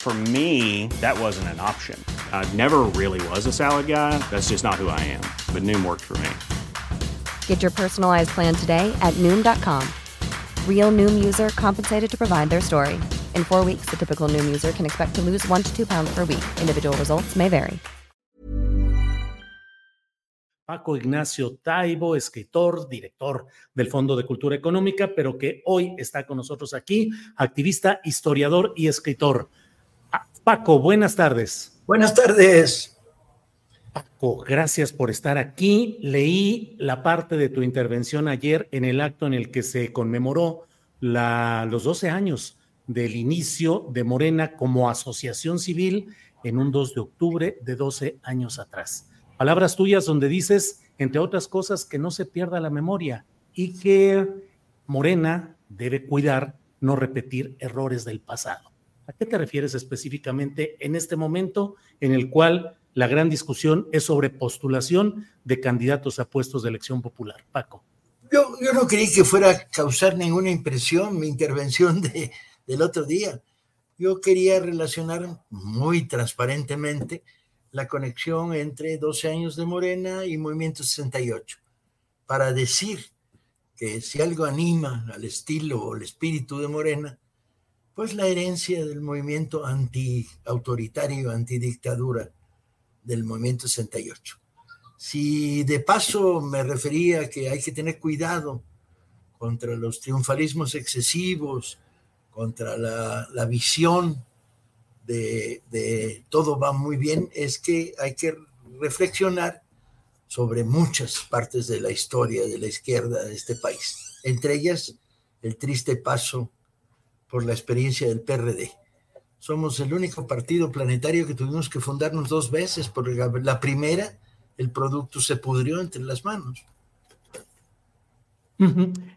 For me, that wasn't an option. I never really was a salad guy. That's just not who I am. But Noom worked for me. Get your personalized plan today at Noom.com. Real Noom user compensated to provide their story. In four weeks, the typical Noom user can expect to lose one to two pounds per week. Individual results may vary. Paco Ignacio Taibo, escritor, director del Fondo de Cultura Económica, pero que hoy está con nosotros aquí, activista, historiador y escritor. Paco, buenas tardes. Buenas tardes. Paco, gracias por estar aquí. Leí la parte de tu intervención ayer en el acto en el que se conmemoró la, los 12 años del inicio de Morena como asociación civil en un 2 de octubre de 12 años atrás. Palabras tuyas donde dices, entre otras cosas, que no se pierda la memoria y que Morena debe cuidar no repetir errores del pasado. ¿A qué te refieres específicamente en este momento en el cual la gran discusión es sobre postulación de candidatos a puestos de elección popular? Paco. Yo, no creí que fuera a causar ninguna impresión mi intervención de, del otro día. Yo quería relacionar muy transparentemente la conexión entre 12 años de Morena y Movimiento 68, para decir que si algo anima al estilo o el espíritu de Morena, pues la herencia del movimiento anti-autoritario, antidictadura del movimiento 68. Si de paso me refería que hay que tener cuidado contra los triunfalismos excesivos, contra la, visión de, de todo va muy bien, es que hay que reflexionar sobre muchas partes de la historia de la izquierda de este país, entre ellas el triste paso por la experiencia del PRD. Somos el único partido planetario que tuvimos que fundarnos dos veces, porque la primera el producto se pudrió entre las manos.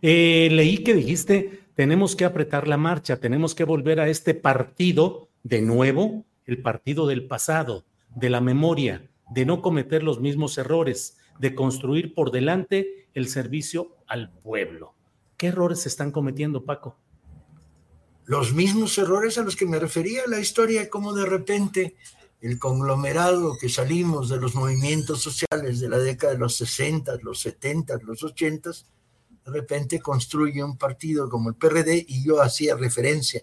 Eh, leí que dijiste, tenemos que apretar la marcha, tenemos que volver a este partido de nuevo, el partido del pasado, de la memoria, de no cometer los mismos errores, de construir por delante el servicio al pueblo. ¿Qué errores se están cometiendo, Paco? Los mismos errores a los que me refería la historia, como de repente el conglomerado que salimos de los movimientos sociales de la década de los 60, los 70, los 80, de repente construye un partido como el PRD y yo hacía referencia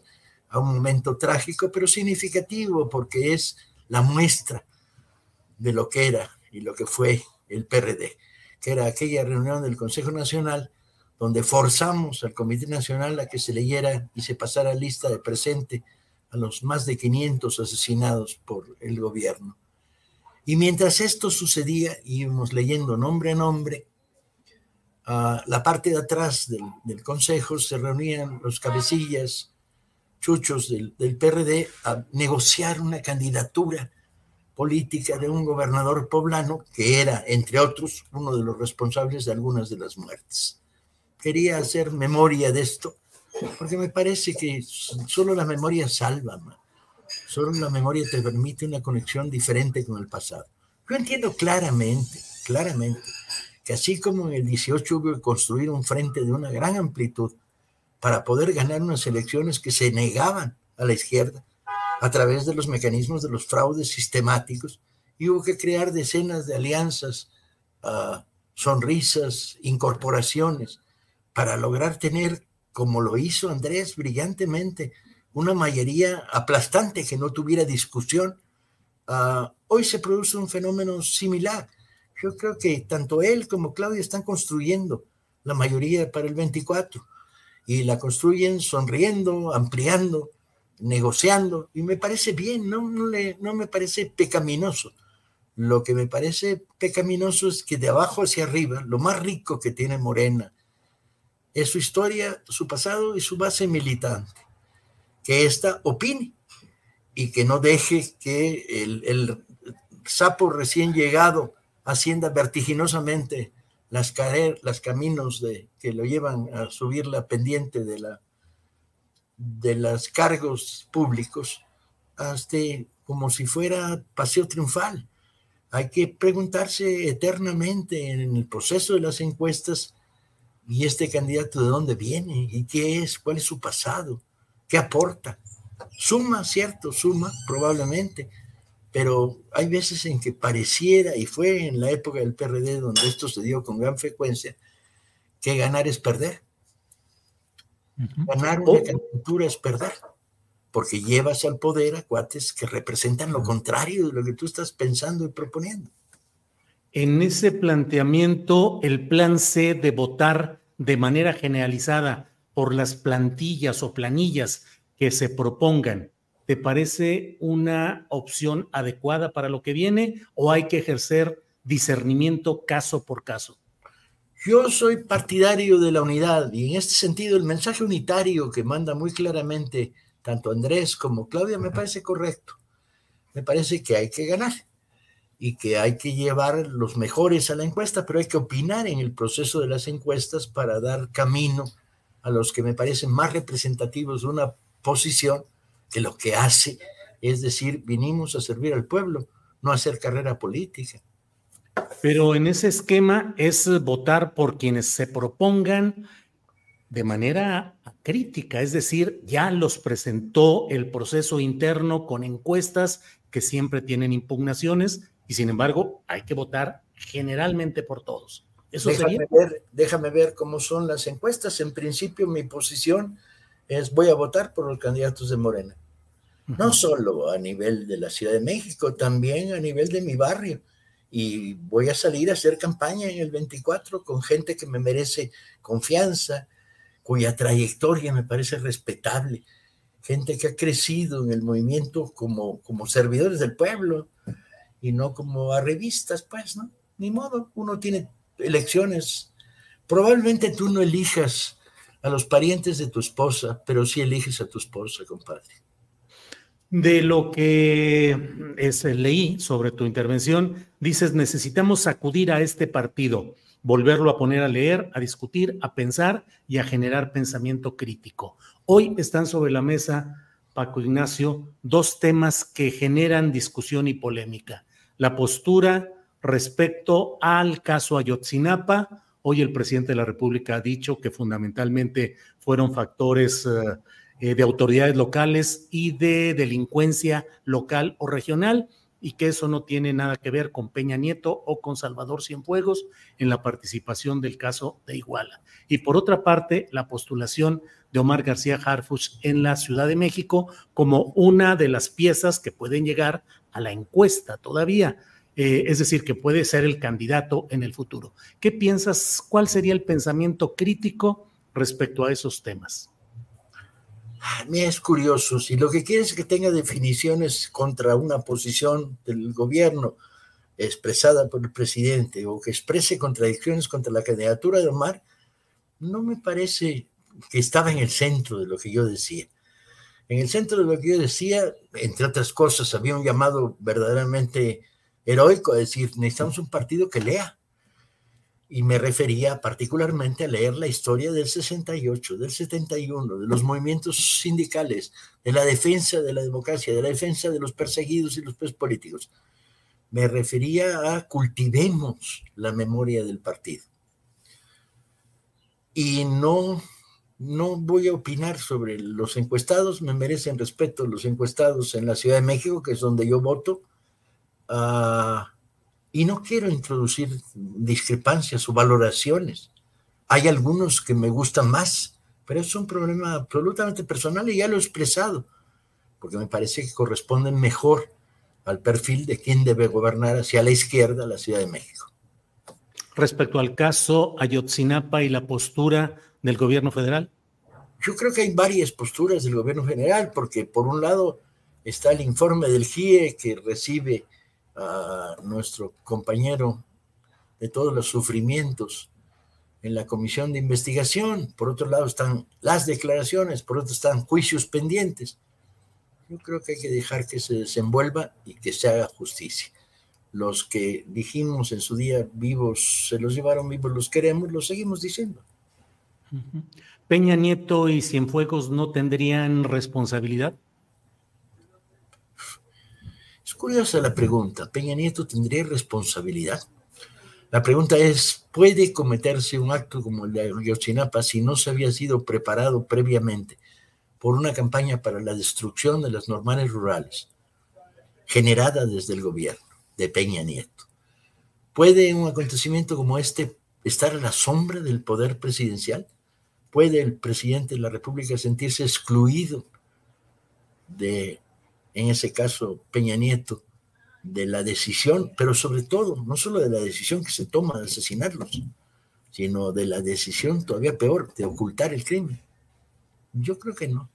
a un momento trágico, pero significativo, porque es la muestra de lo que era y lo que fue el PRD, que era aquella reunión del Consejo Nacional donde forzamos al Comité Nacional a que se leyera y se pasara lista de presente a los más de 500 asesinados por el gobierno. Y mientras esto sucedía, íbamos leyendo nombre a nombre, a la parte de atrás del, Consejo se reunían los cabecillas chuchos del, del PRD a negociar una candidatura política de un gobernador poblano que era, entre otros, uno de los responsables de algunas de las muertes quería hacer memoria de esto, porque me parece que solo la memoria salva, solo la memoria te permite una conexión diferente con el pasado. Yo entiendo claramente, claramente, que así como en el 18 hubo que construir un frente de una gran amplitud para poder ganar unas elecciones que se negaban a la izquierda a través de los mecanismos de los fraudes sistemáticos, y hubo que crear decenas de alianzas, uh, sonrisas, incorporaciones, para lograr tener, como lo hizo Andrés brillantemente, una mayoría aplastante que no tuviera discusión. Ah, hoy se produce un fenómeno similar. Yo creo que tanto él como Claudia están construyendo la mayoría para el 24 y la construyen sonriendo, ampliando, negociando y me parece bien, no, le, no me parece pecaminoso. Lo que me parece pecaminoso es que de abajo hacia arriba, lo más rico que tiene Morena es su historia, su pasado y su base militante. Que ésta opine y que no deje que el, sapo recién llegado ascienda vertiginosamente las, las caminos de, que lo llevan a subir la pendiente de, la, de los cargos públicos hasta como si fuera paseo triunfal. Hay que preguntarse eternamente en el proceso de las encuestas y este candidato de dónde viene y qué es, cuál es su pasado, qué aporta. Suma, cierto, suma, probablemente, pero hay veces en que pareciera, y fue en la época del PRD donde esto se dio con gran frecuencia, que ganar es perder. Ganar una oh. candidatura es perder, porque llevas al poder a cuates que representan lo contrario de lo que tú estás pensando y proponiendo. En ese planteamiento, el plan C de votar de manera generalizada por las plantillas o planillas que se propongan, ¿te parece una opción adecuada para lo que viene o hay que ejercer discernimiento caso por caso? Yo soy partidario de la unidad y en este sentido el mensaje unitario que manda muy claramente tanto Andrés como Claudia me parece correcto. Me parece que hay que ganar y que hay que llevar los mejores a la encuesta, pero hay que opinar en el proceso de las encuestas para dar camino a los que me parecen más representativos de una posición que lo que hace es decir, vinimos a servir al pueblo, no a hacer carrera política. Pero en ese esquema es votar por quienes se propongan de manera crítica, es decir, ya los presentó el proceso interno con encuestas que siempre tienen impugnaciones y sin embargo hay que votar generalmente por todos. Eso déjame, ver, déjame ver cómo son las encuestas. En principio mi posición es voy a votar por los candidatos de Morena no solo a nivel de la Ciudad de México, también a nivel de mi barrio. Y voy a salir a hacer campaña en el 24 con gente que me merece confianza, cuya trayectoria me parece respetable, gente que ha crecido en el movimiento como, como servidores del pueblo y no como a revistas, pues, ¿no? Ni modo, uno tiene elecciones. Probablemente tú no elijas a los parientes de tu esposa, pero sí eliges a tu esposa, compadre. De lo que es, leí sobre tu intervención, dices, necesitamos sacudir a este partido, volverlo a poner a leer, a discutir, a pensar y a generar pensamiento crítico. Hoy están sobre la mesa, Paco Ignacio, dos temas que generan discusión y polémica. La postura respecto al caso Ayotzinapa. Hoy el presidente de la República ha dicho que fundamentalmente fueron factores... Eh, eh, de autoridades locales y de delincuencia local o regional y que eso no tiene nada que ver con Peña Nieto o con Salvador Cienfuegos en la participación del caso de Iguala. Y por otra parte, la postulación de Omar García Harfuch en la Ciudad de México como una de las piezas que pueden llegar a la encuesta todavía. Eh, es decir, que puede ser el candidato en el futuro. ¿Qué piensas? ¿Cuál sería el pensamiento crítico respecto a esos temas? A mí es curioso, si lo que quiere es que tenga definiciones contra una posición del gobierno expresada por el presidente o que exprese contradicciones contra la candidatura de Omar, no me parece que estaba en el centro de lo que yo decía. En el centro de lo que yo decía, entre otras cosas, había un llamado verdaderamente heroico a decir, necesitamos un partido que lea, y me refería particularmente a leer la historia del 68, del 71, de los movimientos sindicales, de la defensa de la democracia, de la defensa de los perseguidos y los presos políticos. Me refería a cultivemos la memoria del partido. Y no, no voy a opinar sobre los encuestados, me merecen respeto los encuestados en la Ciudad de México, que es donde yo voto. Uh, y no quiero introducir discrepancias o valoraciones. Hay algunos que me gustan más, pero es un problema absolutamente personal y ya lo he expresado, porque me parece que corresponden mejor al perfil de quien debe gobernar hacia la izquierda la Ciudad de México. respecto al caso Ayotzinapa y la postura del gobierno federal? Yo creo que hay varias posturas del gobierno federal, porque por un lado está el informe del GIE que recibe a nuestro compañero de todos los sufrimientos en la comisión de investigación, por otro lado están las declaraciones, por otro están juicios pendientes. Yo creo que hay que dejar que se desenvuelva y que se haga justicia. Los que dijimos en su día vivos, se los llevaron vivos, los queremos, los seguimos diciendo. Peña Nieto y Cienfuegos no tendrían responsabilidad. Es curiosa la pregunta. ¿Peña Nieto tendría responsabilidad? La pregunta es, ¿puede cometerse un acto como el de Ayotzinapa si no se había sido preparado previamente por una campaña para la destrucción de las normales rurales generada desde el gobierno de Peña Nieto? ¿Puede un acontecimiento como este estar a la sombra del poder presidencial? ¿Puede el presidente de la República sentirse excluido de, en ese caso, Peña Nieto, de la decisión, pero sobre todo, no solo de la decisión que se toma de asesinarlos, sino de la decisión todavía peor, de ocultar el crimen. Yo creo que no.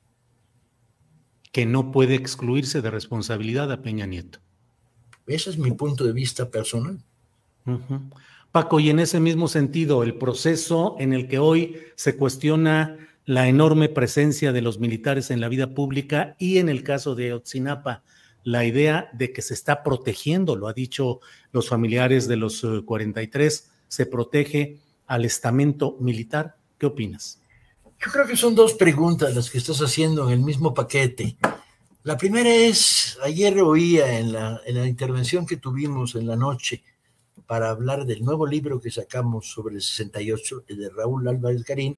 Que no puede excluirse de responsabilidad a Peña Nieto. Ese es mi punto de vista personal. Paco, y en ese mismo sentido, el proceso en el que hoy se cuestiona la enorme presencia de los militares en la vida pública y en el caso de Otzinapa, la idea de que se está protegiendo, lo ha dicho los familiares de los 43, eh, se protege al estamento militar. ¿Qué opinas? Yo creo que son dos preguntas las que estás haciendo en el mismo paquete. La primera es, ayer oía en la, en la intervención que tuvimos en la noche para hablar del nuevo libro que sacamos sobre el 68 de Raúl Álvarez Garín,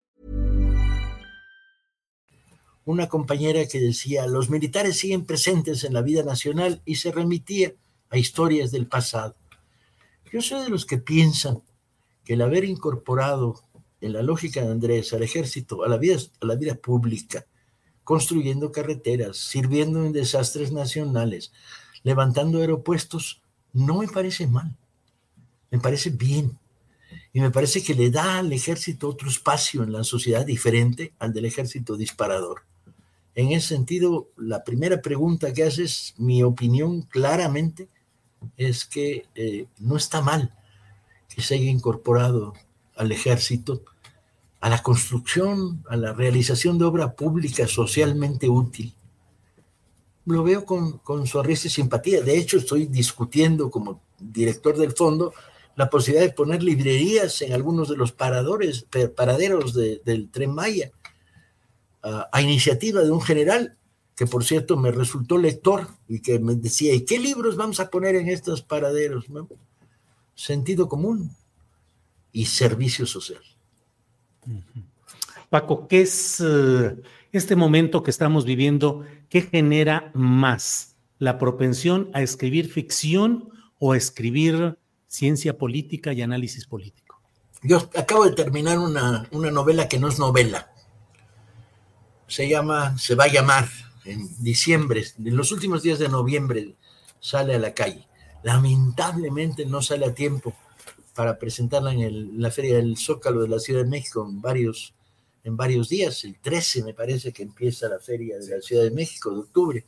Una compañera que decía, los militares siguen presentes en la vida nacional y se remitía a historias del pasado. Yo soy de los que piensan que el haber incorporado en la lógica de Andrés al ejército, a la vida, a la vida pública, construyendo carreteras, sirviendo en desastres nacionales, levantando aeropuestos, no me parece mal, me parece bien. Y me parece que le da al ejército otro espacio en la sociedad diferente al del ejército disparador. En ese sentido, la primera pregunta que haces, mi opinión claramente es que eh, no está mal que se haya incorporado al ejército a la construcción, a la realización de obra pública socialmente útil. Lo veo con, con sonrisa y simpatía. De hecho, estoy discutiendo como director del fondo la posibilidad de poner librerías en algunos de los paradores, paraderos del tren Maya a, iniciativa de un general que por cierto me resultó lector y que me decía, ¿y qué libros vamos a poner en estos paraderos? Sentido común y servicio social. Paco, ¿qué es eh, este momento que estamos viviendo? ¿Qué genera más? ¿La propensión a escribir ficción o a escribir ciencia política y análisis político? Yo acabo de terminar una, una novela que no es novela se llama, se va a llamar en diciembre, en los últimos días de noviembre sale a la calle. Lamentablemente no sale a tiempo para presentarla en, la Feria del Zócalo de la Ciudad de México en varios, en varios días. El 13 me parece que empieza la Feria de la Ciudad de México de octubre.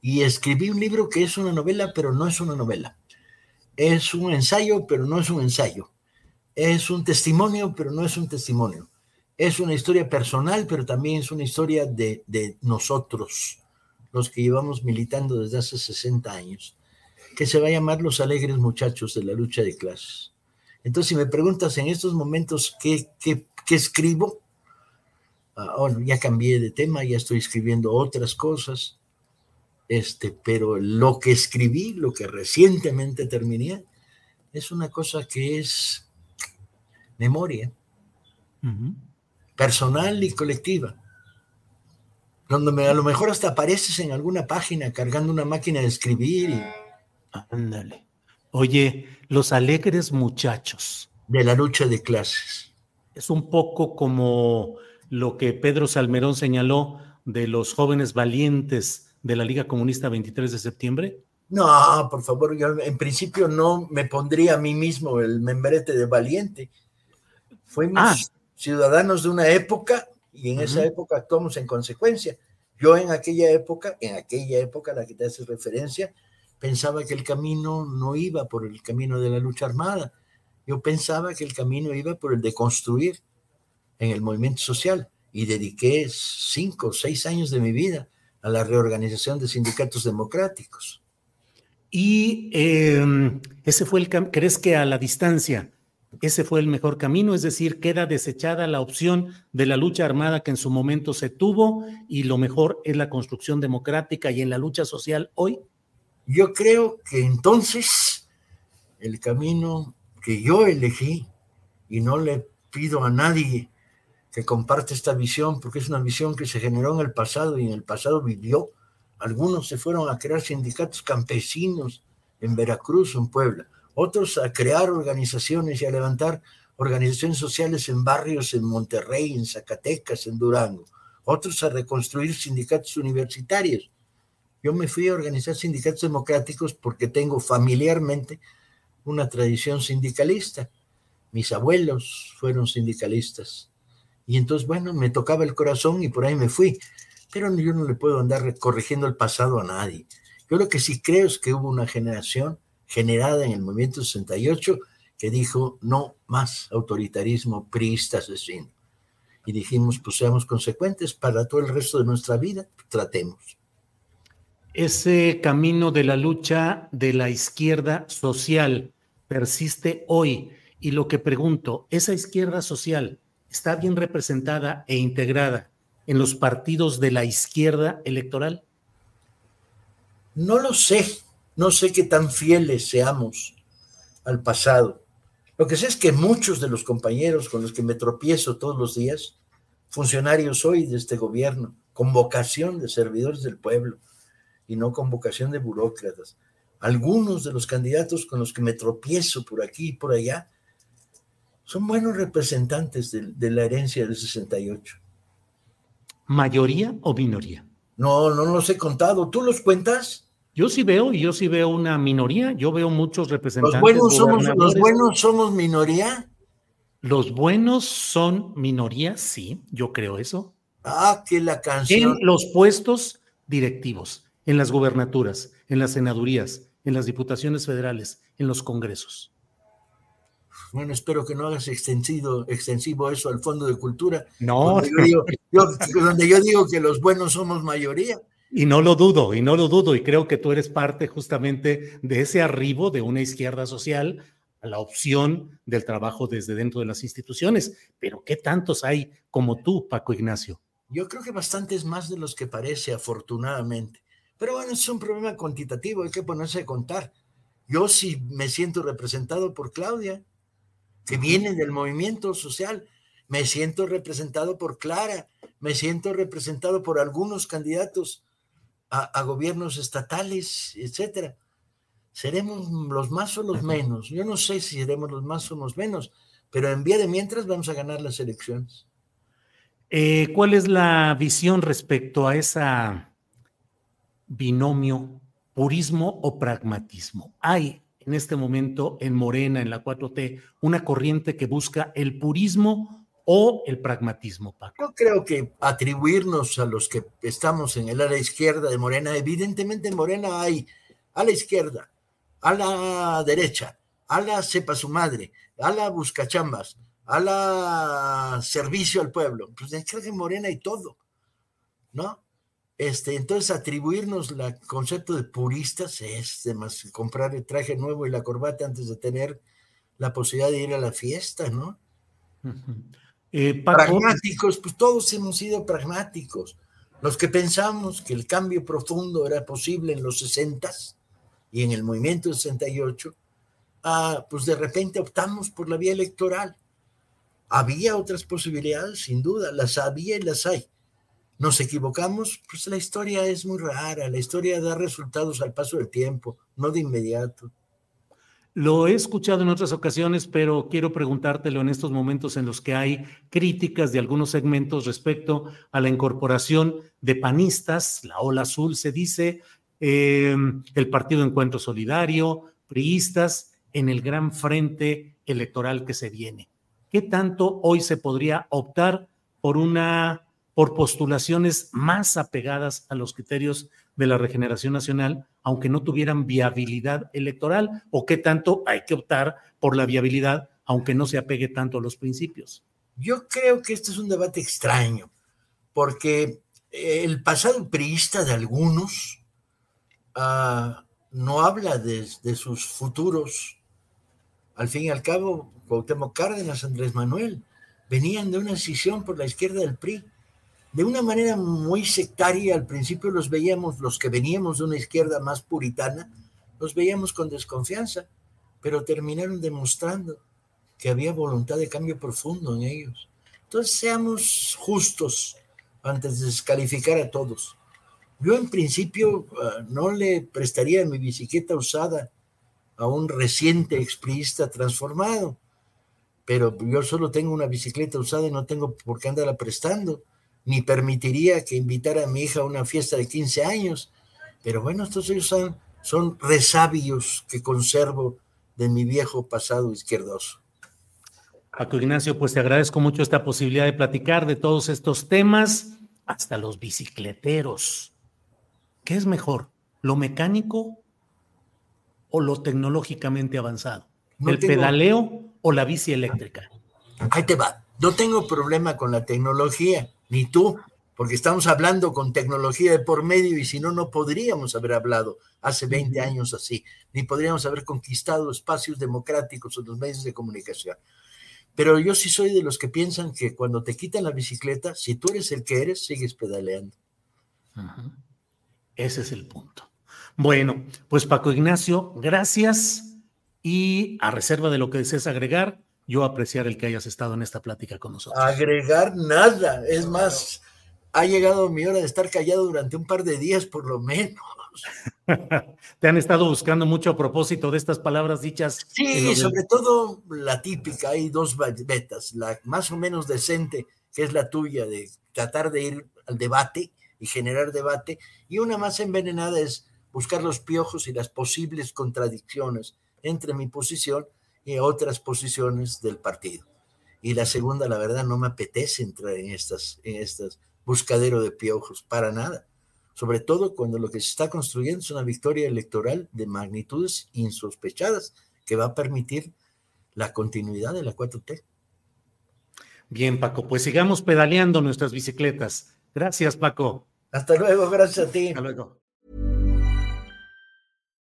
Y escribí un libro que es una novela, pero no es una novela. Es un ensayo, pero no es un ensayo. Es un testimonio, pero no es un testimonio es una historia personal, pero también es una historia de, nosotros, los que llevamos militando desde hace 60 años. que se va a llamar Los Alegres Muchachos de la Lucha de Clases. Entonces, si me preguntas en estos momentos qué, qué, qué escribo, ah, bueno, ya cambié de tema, ya estoy escribiendo otras cosas, este, pero lo que escribí, lo que recientemente terminé, es una cosa que es memoria, personal y colectiva donde a lo mejor hasta apareces en alguna página cargando una máquina de escribir. Y... Ándale. Oye, los alegres muchachos. De la lucha de clases. Es un poco como lo que Pedro Salmerón señaló de los jóvenes valientes de la Liga Comunista 23 de septiembre. No, por favor, yo en principio no me pondría a mí mismo el membrete de valiente. Fuimos ah. Ciudadanos de una época y en esa época actuamos en consecuencia. Yo en aquella época, en aquella época a la que te haces referencia, pensaba que el camino no iba por el camino de la lucha armada. Yo pensaba que el camino iba por el de construir en el movimiento social y dediqué cinco o seis años de mi vida a la reorganización de sindicatos democráticos. Y em, ese fue el, ¿crees que a la distancia ese fue el mejor camino, es decir, queda desechada la opción de la lucha armada que en su momento se tuvo y lo mejor es la construcción democrática y en la lucha social hoy. Yo creo que entonces el camino que yo elegí y no le pido a nadie que comparte esta visión, porque es una visión que se generó en el pasado y en el pasado vivió. Algunos se fueron a crear sindicatos campesinos en Veracruz, en Puebla otros a crear organizaciones y a levantar organizaciones sociales en barrios en Monterrey, en Zacatecas, en Durango, otros a reconstruir sindicatos universitarios. Yo me fui a organizar sindicatos democráticos porque tengo familiarmente una tradición sindicalista. Mis abuelos fueron sindicalistas. Y entonces, bueno, me tocaba el corazón y por ahí me fui. Pero yo no le puedo andar corrigiendo el pasado a nadie. Yo lo que sí creo es que hubo una generación generada en el movimiento 68 que dijo no más autoritarismo priista asesino. Y dijimos, pues seamos consecuentes para todo el resto de nuestra vida, tratemos. Ese camino de la lucha de la izquierda social persiste hoy. Y lo que pregunto, ¿esa izquierda social está bien representada e integrada en los partidos de la izquierda electoral? No lo sé, no sé qué tan fieles seamos al pasado. Lo que sé es que muchos de los compañeros con los que me tropiezo todos los días, funcionarios hoy de este gobierno, con vocación de servidores del pueblo y no con vocación de burócratas, algunos de los candidatos con los que me tropiezo por aquí y por allá, son buenos representantes de, de la herencia del 68. ¿Mayoría o minoría? No, no los he contado. ¿Tú los cuentas? Yo sí veo, y yo sí veo una minoría, yo veo muchos representantes. ¿Los buenos, somos, ¿Los buenos somos minoría? Los buenos son minoría, sí, yo creo eso. Ah, que la canción. En los puestos directivos, en las gubernaturas, en las senadurías, en las diputaciones federales, en los congresos. Bueno, espero que no hagas extensivo, extensivo eso al Fondo de Cultura. No. donde yo digo que los buenos somos mayoría. Y no lo dudo, y no lo dudo, y creo que tú eres parte justamente de ese arribo de una izquierda social a la opción del trabajo desde dentro de las instituciones. Pero ¿qué tantos hay como tú, Paco Ignacio? Yo creo que bastantes más de los que parece, afortunadamente. Pero bueno, es un problema cuantitativo, hay que ponerse a contar. Yo sí me siento representado por Claudia, que viene del movimiento social. Me siento representado por Clara, me siento representado por algunos candidatos a, gobiernos estatales, etcétera. ¿Seremos los más o los menos? Yo no sé si seremos los más o los menos, pero en vía de mientras vamos a ganar las elecciones. Eh, ¿Cuál es la visión respecto a esa binomio purismo o pragmatismo? Hay en este momento en Morena, en la 4T, una corriente que busca el purismo o el pragmatismo, Paco? Yo creo que atribuirnos a los que estamos en el área izquierda de Morena, evidentemente en Morena hay a la izquierda, a la derecha, a la sepa su madre, a la buscachambas, a la servicio al pueblo. Pues creo que en Morena hay todo, ¿no? Este, entonces, atribuirnos el concepto de puristas es más comprar el traje nuevo y la corbata antes de tener la posibilidad de ir a la fiesta, ¿no? Eh, pragmáticos, pues todos hemos sido pragmáticos. Los que pensamos que el cambio profundo era posible en los 60 y en el movimiento 68, ah, pues de repente optamos por la vía electoral. Había otras posibilidades, sin duda, las había y las hay. Nos equivocamos, pues la historia es muy rara, la historia da resultados al paso del tiempo, no de inmediato. Lo he escuchado en otras ocasiones, pero quiero preguntártelo en estos momentos en los que hay críticas de algunos segmentos respecto a la incorporación de panistas, la ola azul se dice, em, el Partido Encuentro Solidario, priistas, en el gran frente electoral que se viene. ¿Qué tanto hoy se podría optar por una por postulaciones más apegadas a los criterios de la regeneración nacional, aunque no tuvieran viabilidad electoral, o qué tanto hay que optar por la viabilidad, aunque no se apegue tanto a los principios. Yo creo que este es un debate extraño, porque el pasado priista de algunos ah, no habla de, de, sus futuros. Al fin y al cabo, Cuauhtémoc Cárdenas, Andrés Manuel, venían de una decisión por la izquierda del PRI de una manera muy sectaria. Al principio los veíamos, los que veníamos de una izquierda más puritana, los veíamos con desconfianza, pero terminaron demostrando que había voluntad de cambio profundo en ellos. Entonces seamos justos antes de descalificar a todos. Yo en principio ah, no le prestaría mi bicicleta usada a un reciente expriista transformado, pero yo solo tengo una bicicleta usada y no tengo por qué andarla prestando ni permitiría que invitara a mi hija a una fiesta de 15 años. Pero bueno, estos ellos son, son resabios que conservo de mi viejo pasado izquierdoso. Paco Ignacio, pues te agradezco mucho esta posibilidad de platicar de todos estos temas, hasta los bicicleteros. ¿Qué es mejor, lo mecánico o lo tecnológicamente avanzado? ¿El pedaleo o la bici eléctrica? Ahí te va. No tengo problema con la tecnología ni tú, porque estamos hablando con tecnología de por medio y si no, no podríamos haber hablado hace 20 años así, ni podríamos haber conquistado espacios democráticos en los medios de comunicación. Pero yo sí soy de los que piensan que cuando te quitan la bicicleta, si tú eres el que eres, sigues pedaleando. Ese es el punto. Bueno, pues Paco Ignacio, gracias y a reserva de lo que desees agregar, yo apreciar el que hayas estado en esta plática con nosotros. Agregar nada, es más, ha llegado mi hora de estar callado durante un par de días por lo menos. Te han estado buscando mucho a propósito de estas palabras dichas. Sí, sobre todo la típica, hay dos betas, la más o menos decente, que es la tuya, de tratar de ir al debate y generar debate, y una más envenenada es buscar los piojos y las posibles contradicciones entre mi posición y otras posiciones del partido. Y la segunda, la verdad, no me apetece entrar en estas, en estas buscadero de piojos, para nada. Sobre todo cuando lo que se está construyendo es una victoria electoral de magnitudes insospechadas que va a permitir la continuidad de la 4T. Bien, Paco, pues sigamos pedaleando nuestras bicicletas. Gracias, Paco. Hasta luego, gracias a ti. Hasta luego.